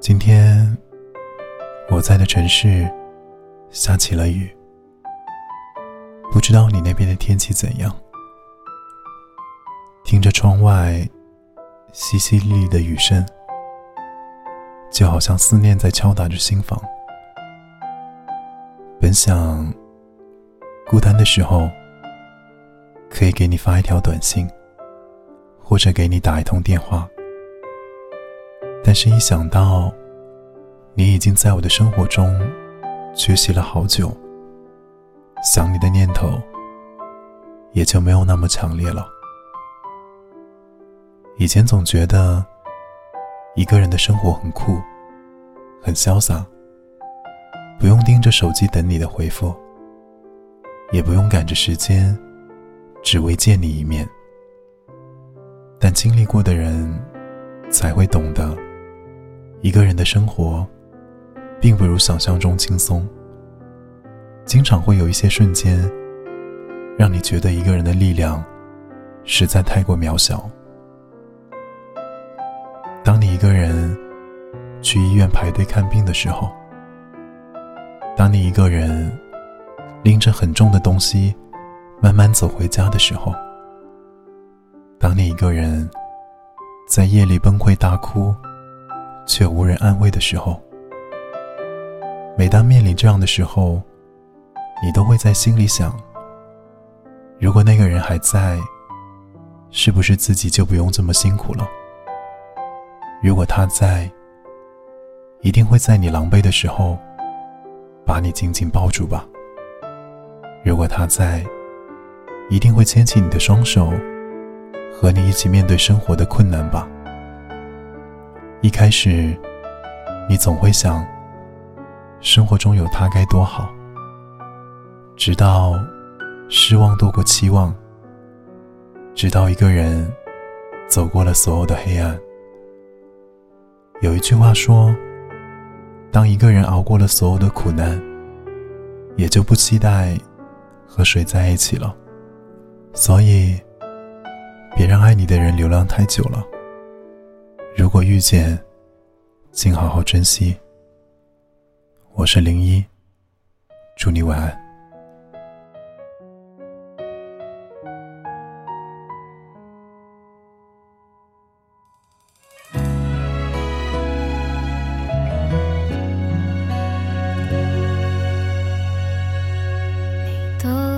今天我在的城市下起了雨，不知道你那边的天气怎样？听着窗外淅淅沥沥的雨声，就好像思念在敲打着心房。本想孤单的时候可以给你发一条短信，或者给你打一通电话。但是，一想到你已经在我的生活中缺席了好久，想你的念头也就没有那么强烈了。以前总觉得一个人的生活很酷，很潇洒，不用盯着手机等你的回复，也不用赶着时间，只为见你一面。但经历过的人才会懂得。一个人的生活，并不如想象中轻松。经常会有一些瞬间，让你觉得一个人的力量实在太过渺小。当你一个人去医院排队看病的时候，当你一个人拎着很重的东西慢慢走回家的时候，当你一个人在夜里崩溃大哭。却无人安慰的时候，每当面临这样的时候，你都会在心里想：如果那个人还在，是不是自己就不用这么辛苦了？如果他在，一定会在你狼狈的时候，把你紧紧抱住吧。如果他在，一定会牵起你的双手，和你一起面对生活的困难吧。一开始，你总会想，生活中有他该多好。直到失望多过期望，直到一个人走过了所有的黑暗。有一句话说，当一个人熬过了所有的苦难，也就不期待和谁在一起了。所以，别让爱你的人流浪太久了。如果遇见，请好好珍惜。我是零一，祝你晚安。你的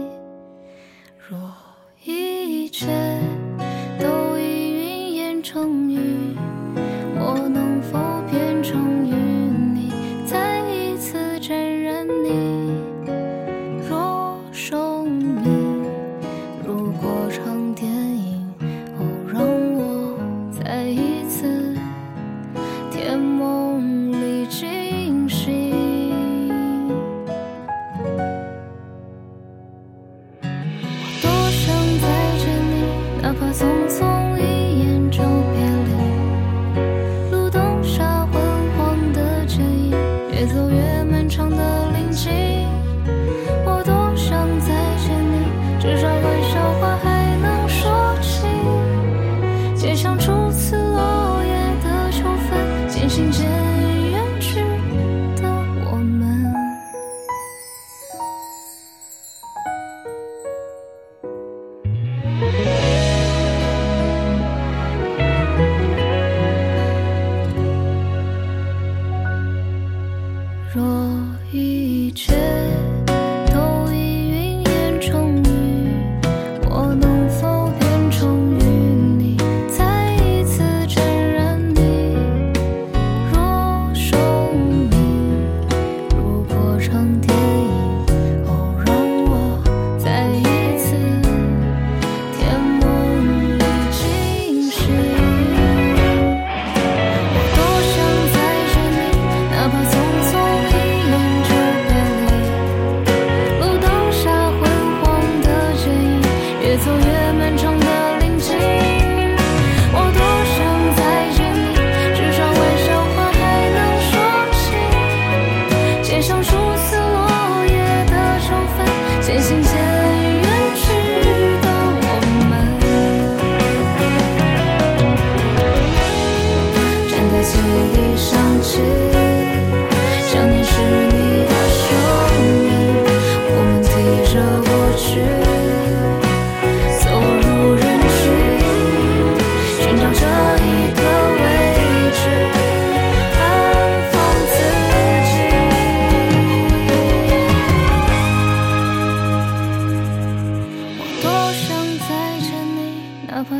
越漫长的林径我多想再见你至少玩笑话还能说起。街巷初次